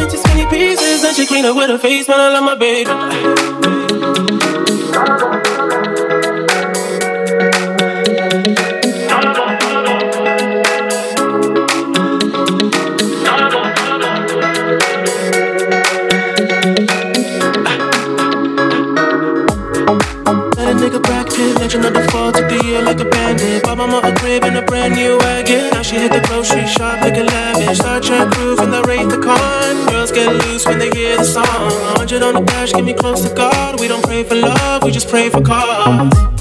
into skinny pieces and she clean up with her face, man. I love my baby. Let a nigga practice, fall the year like a bandit. Bought a crib and a brand new wagon. Now she hit the grocery shop looking lavish. Start your groove and the Wraith the Con pray for cause.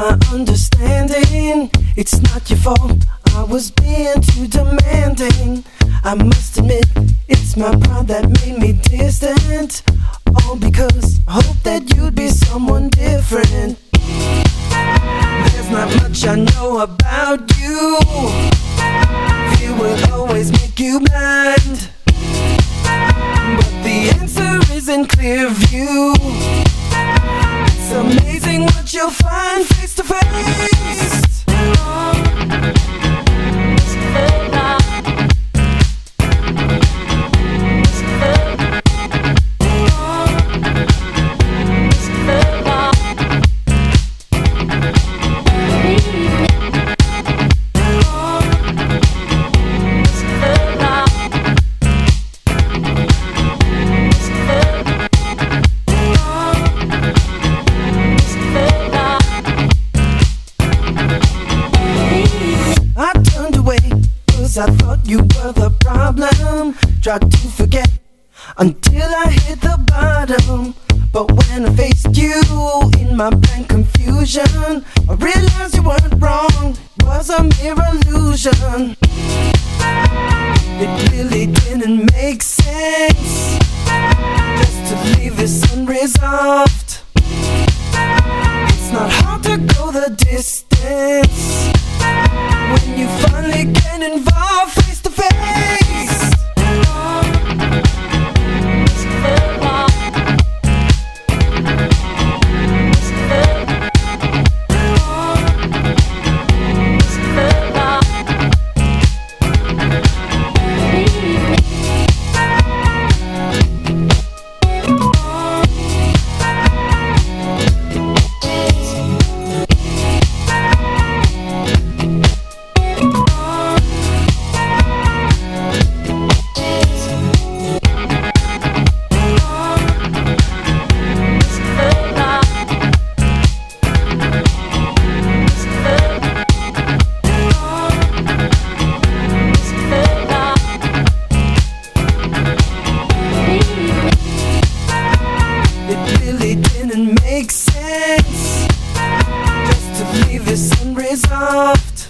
Tried not your fault, I was being too demanding. I must admit, it's my pride that made me bottom. It's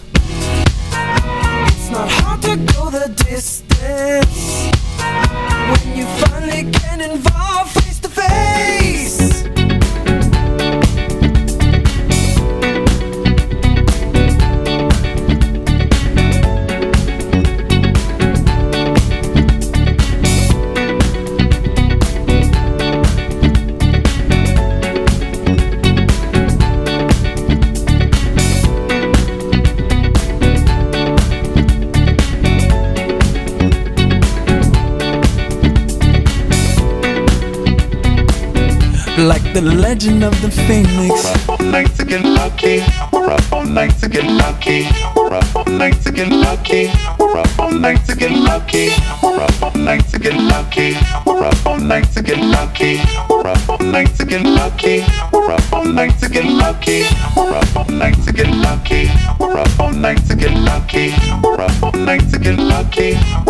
not hard to go the distance when you finally get involved face to face. Legend of the phoenix. We're up all night to get lucky. We're up all night to get lucky. We're up all night to get lucky. We're up all night to get lucky. We're up all night to get lucky. We're up all night to get lucky. We're up all night to get lucky. We're up all night to get lucky. We're up all night to get lucky. We're up all night to get lucky. We're up all night to get lucky.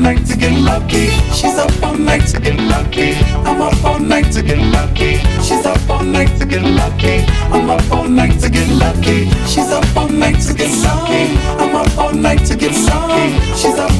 night to get lucky. She's up all night to get lucky. I'm up all night to get lucky. She's up all night to get lucky. I'm up all night to get lucky. She's up all night to get lucky. I'm up all night to get lucky. She's up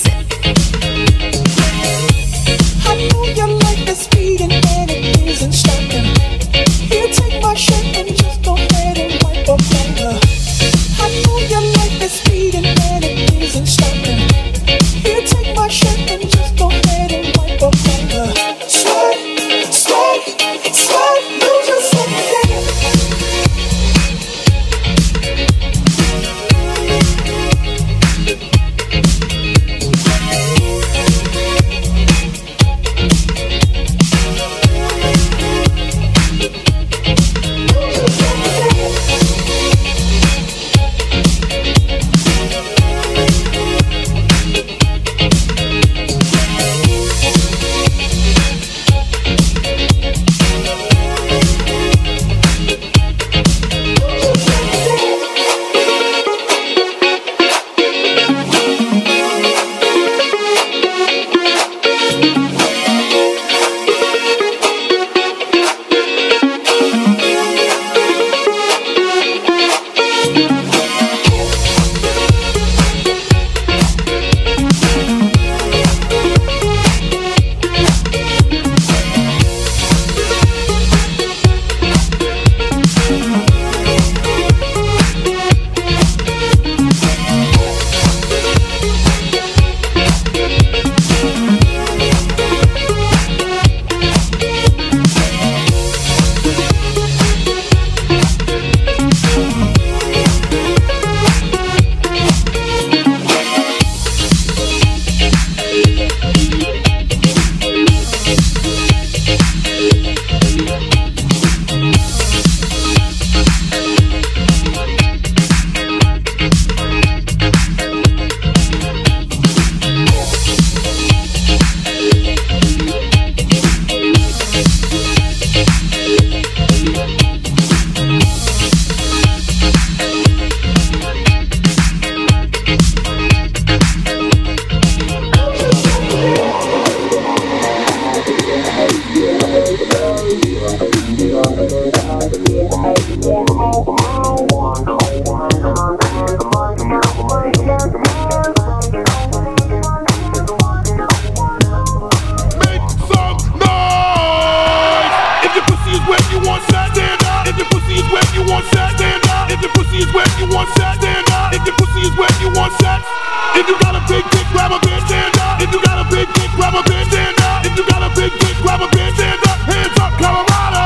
If you got a big dick, grab a bandstand up. If you got a big dick, grab a bandstand up. If you got a big dick, grab a bandstand up. Hands up, Colorado.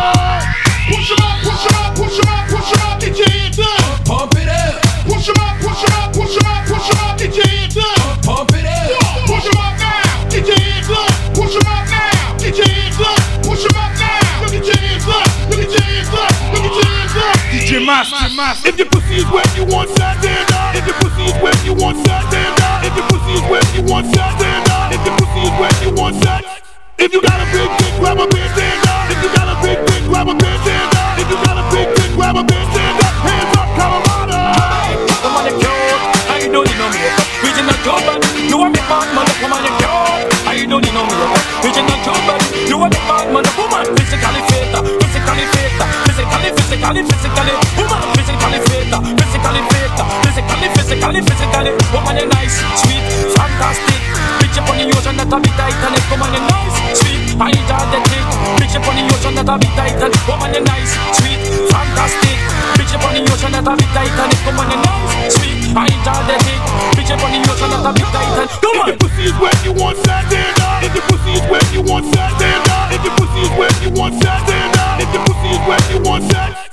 Push it up, push it up, push it up, push it up. Get your hands up. Pump it up. Push it up, push it up, push it up, push it up. Get your hands up. Pump it up. Push up now. Get your hands up. Push up now. Get your hands up. Push up now. Look at your hands up. Look at your hands up. Look at your hands up. DJ Master, if your pussy is where you want that damn. Titanic. Come on and speak, I interdict. Bitch not a big Come on. If the pussy is where you want that, then uh, If the pussy is where you want that, then uh, If the pussy is where you want that, then uh, If the pussy is where you want that.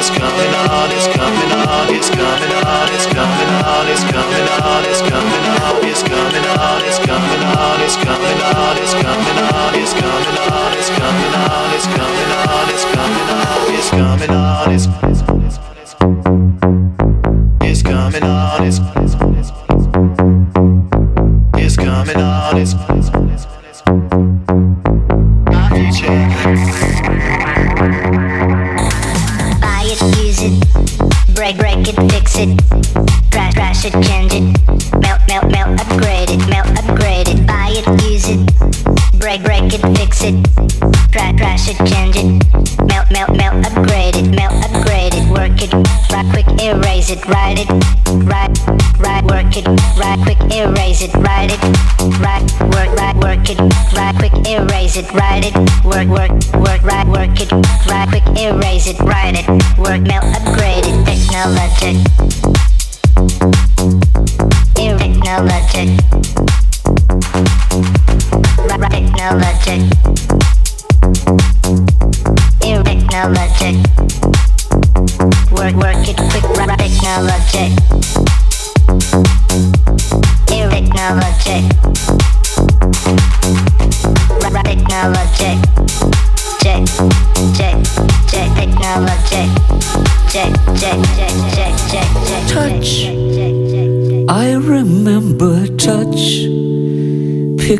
is coming on.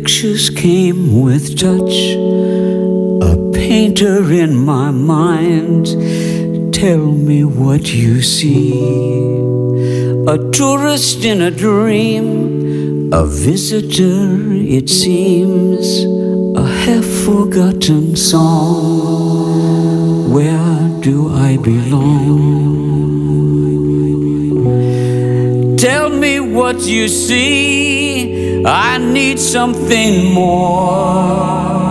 pictures came with touch. A painter in my mind, tell me what you see. A tourist in a dream, a visitor, it seems, a half forgotten song. Where do I belong? Tell me what you see. I need something more.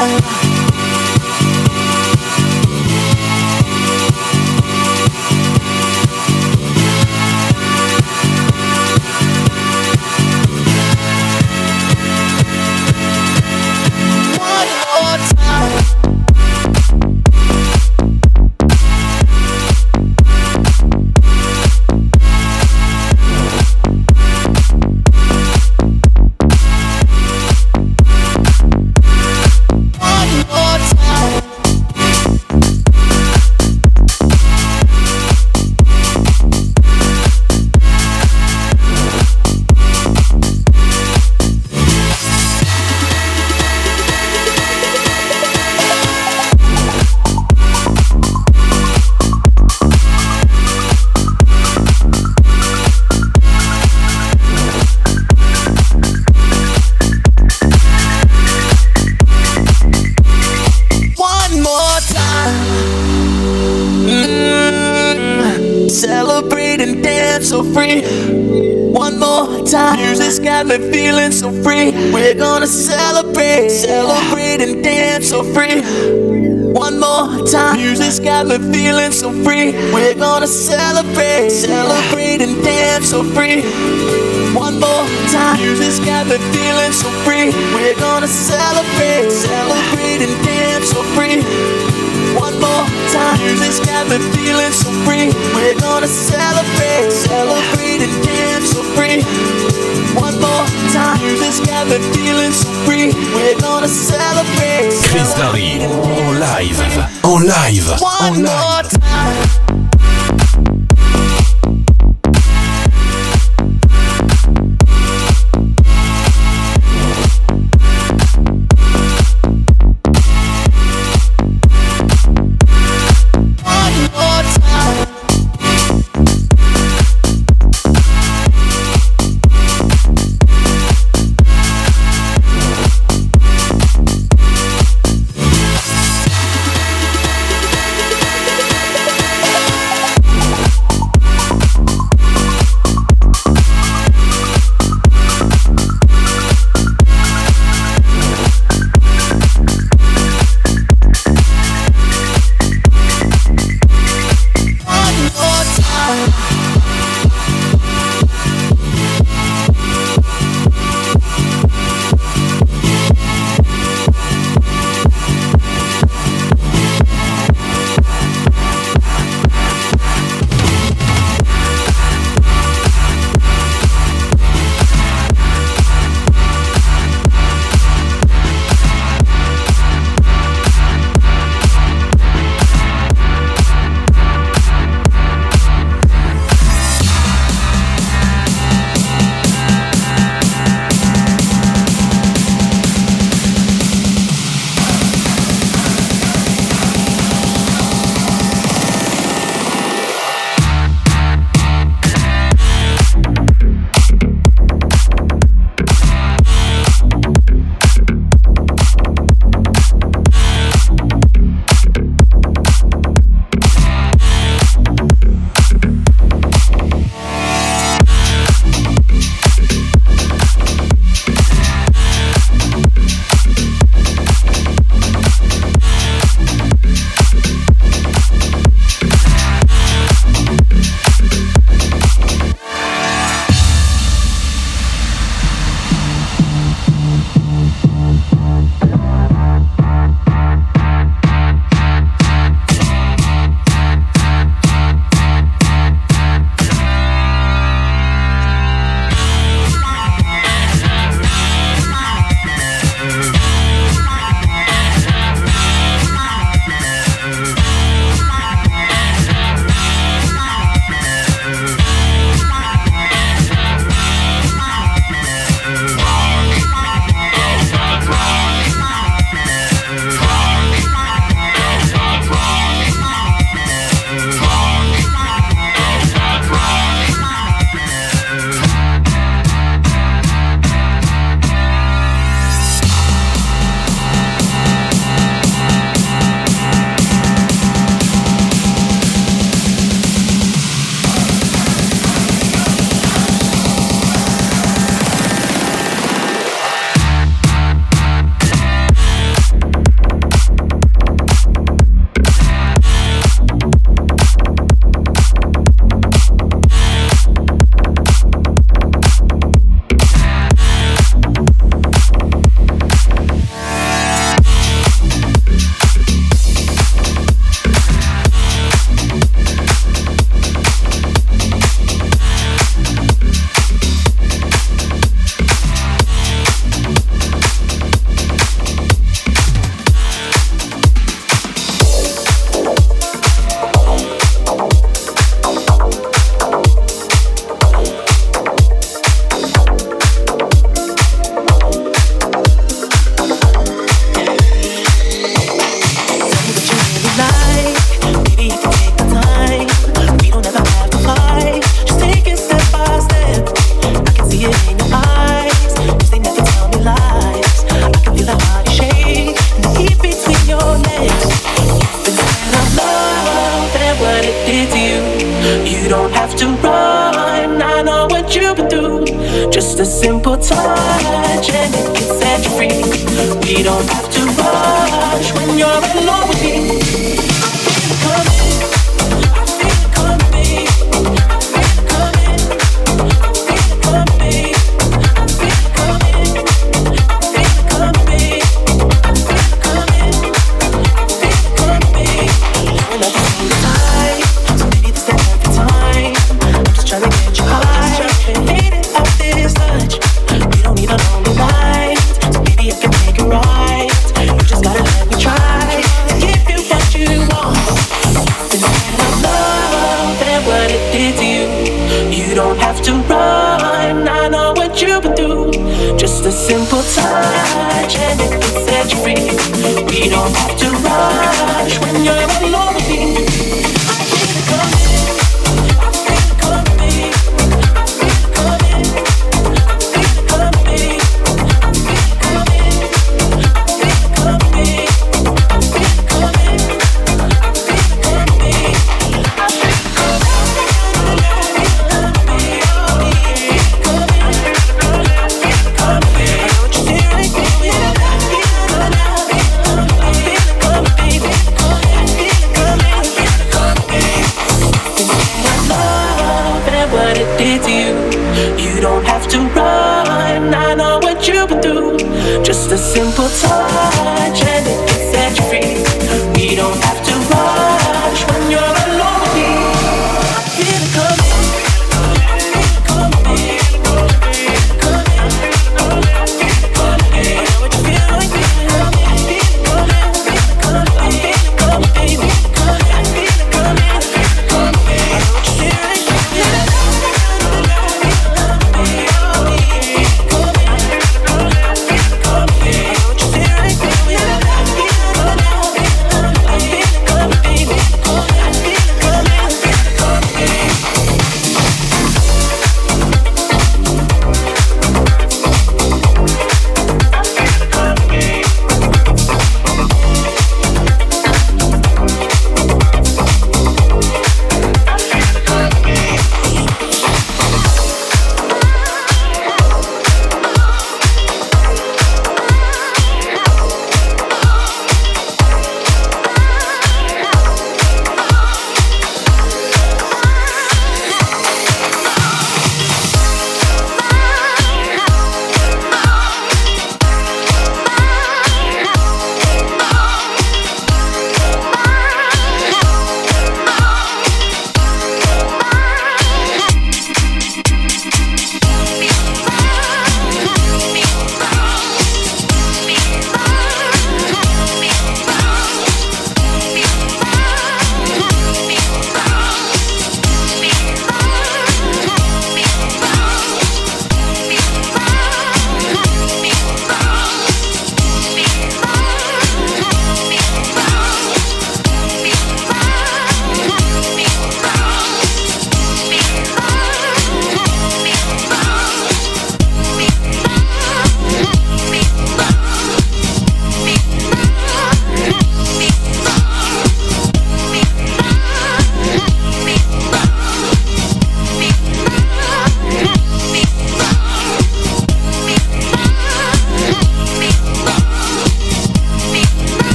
I.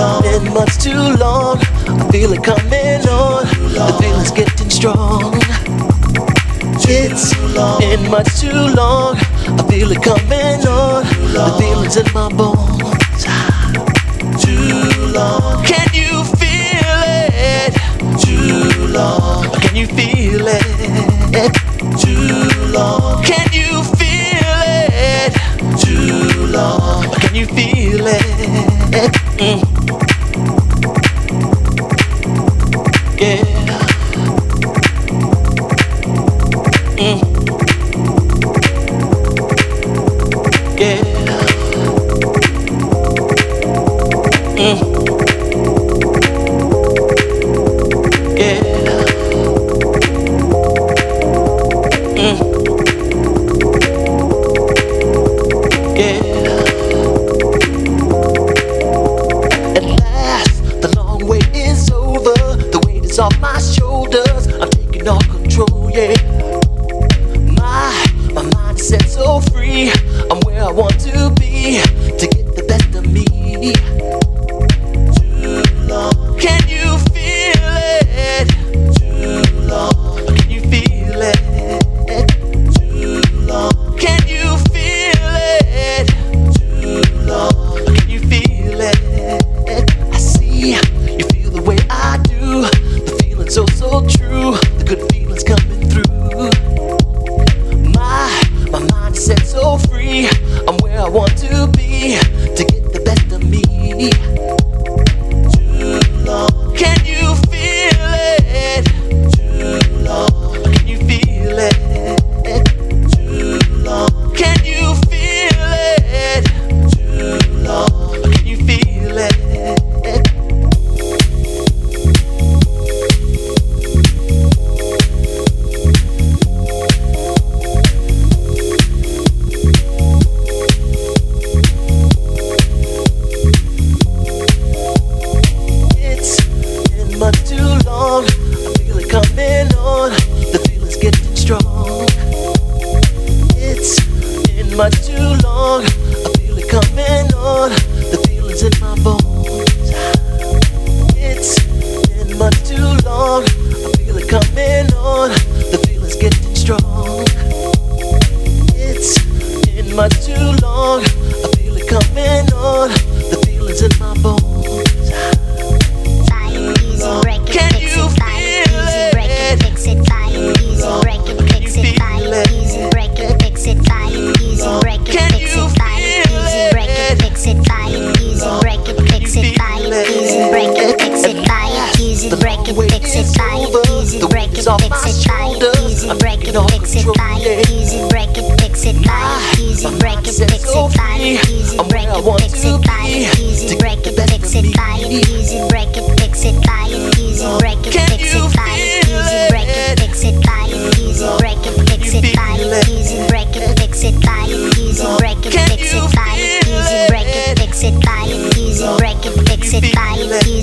It's been much too long. I feel it coming on. The feeling's getting strong. It's been much too long. I feel it coming on. The feeling's in my bones. Too long. Can you feel it? Too long. Can you feel it? Too long. Can you feel it? Too long. Can you feel it? Mm. Yeah. Much too long. I feel it coming on. The feeling's in my bones. Can you feel it? Fix it, buy it, it, break it, fix it, buy it, it, break it, fix it, buy it, it, break it, fix it, buy it, it, break it, fix it, buy it, it, break it, fix it, buy it, it, break it, fix it, buy it, it, break it, fix it, buy it, it, break it, fix it, buy it, break it, fix it, buy it, use it, break it, fix it, buy it, use it, break it, fix it, buy it, use it, break it, fix it, buy it, use it, break it,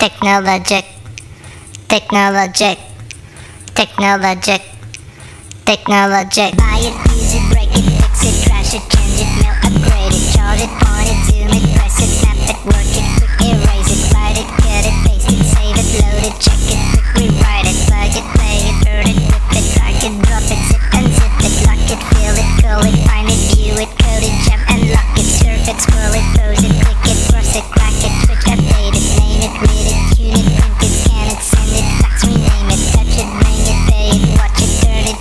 Technologic, technologic, technologic, technologic. Buy it, use it, break it, fix it, it, change it, mail, upgrade it, charge it,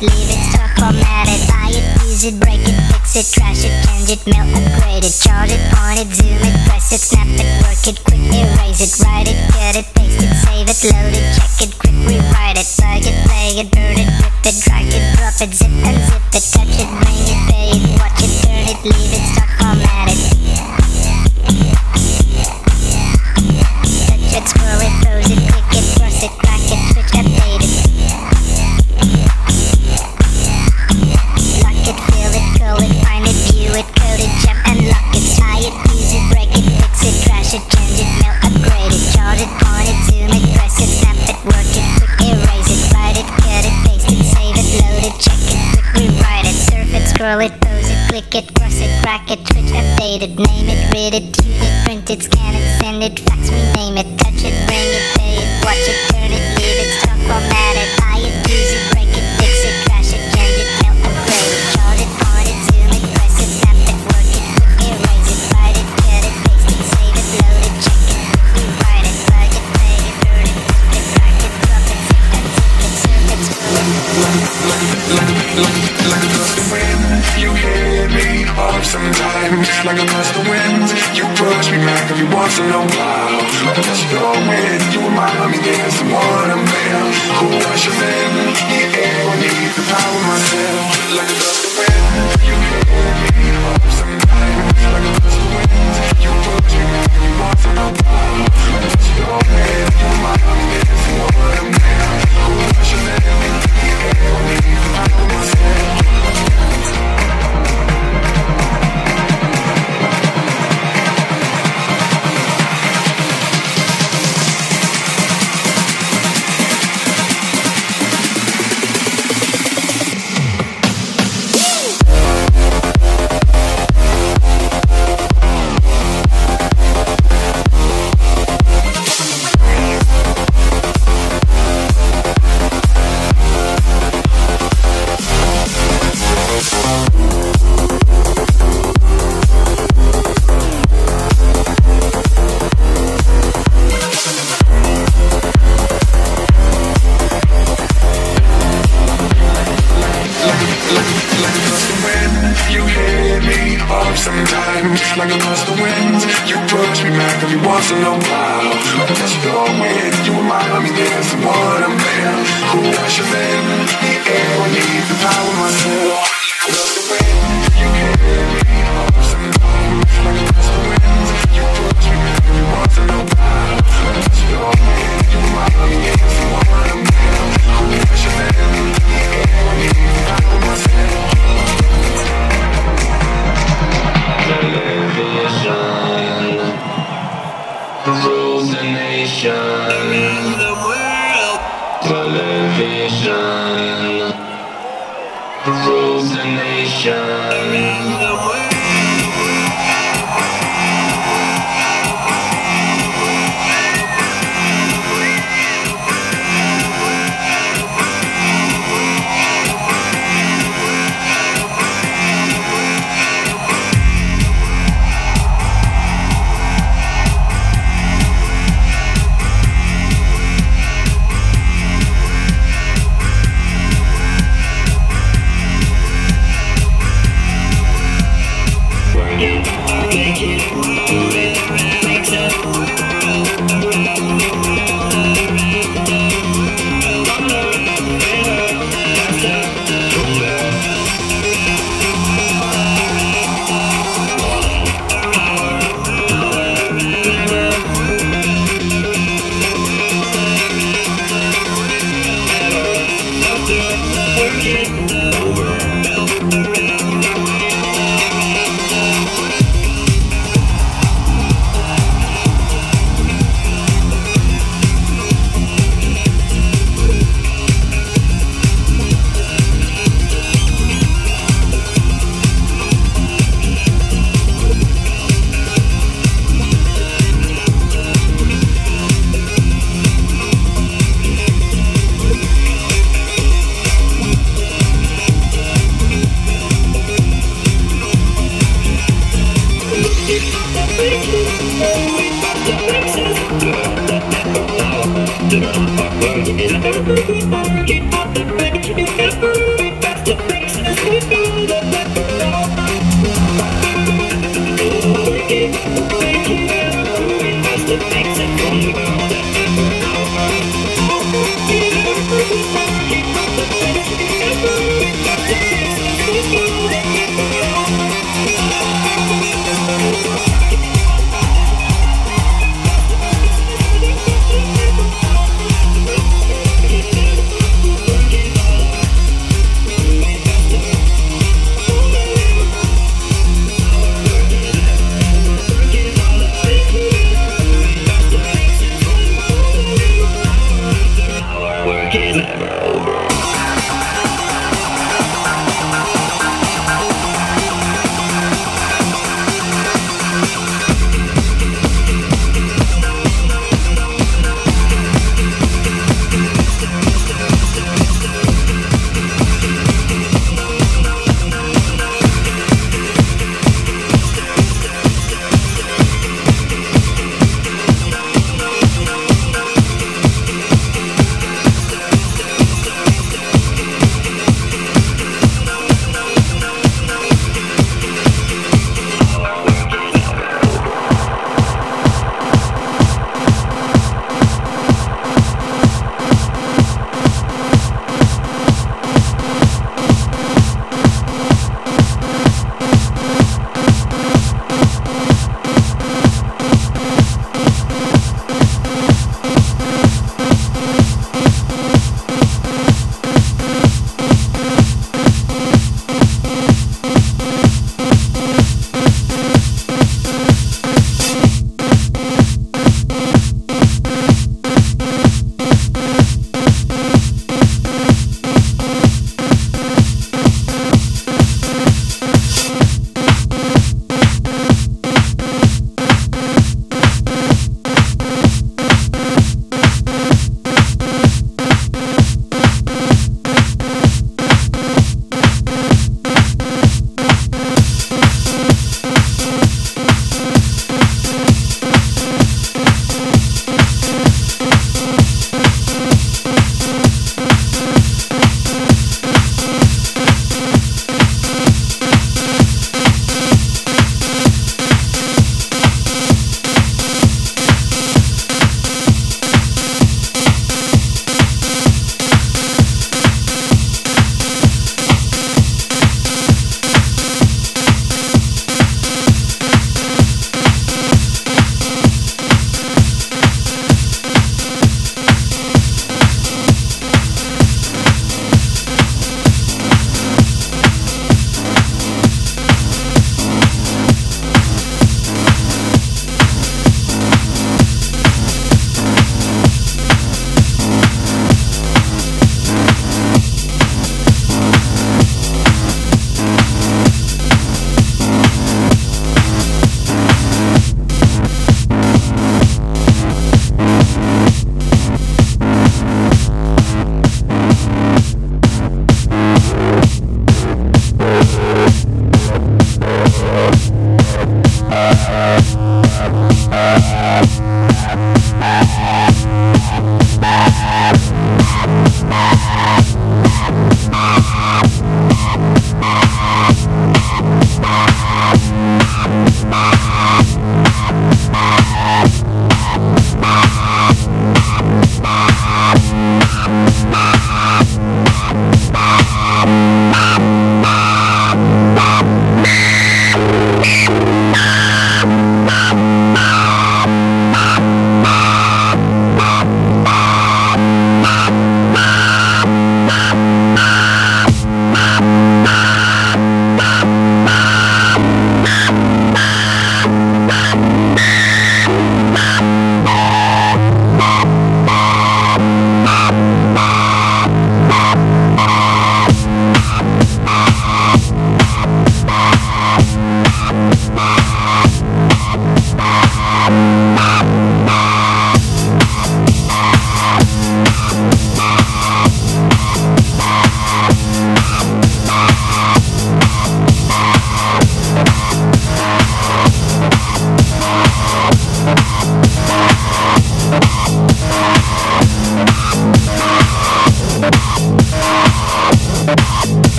leave it, talk format it, buy it, use it, break it, fix it, trash it, change it, mail, upgrade it, charge it, point it, zoom it, press it, snap it, work it, quick erase it, write it, cut it, paste it, save it, load it, check it, quick rewrite it, plug it, play it, burn it, rip it, drag it, drop it, zip and zip it, touch it, bring it, pay it, watch it, turn it, leave it, talk format scroll it, close it, click it, cross it, crack it, switch, update it, name it, read it, view it, print it, scan it, send it, fax me, name it, touch I'm wild, catching a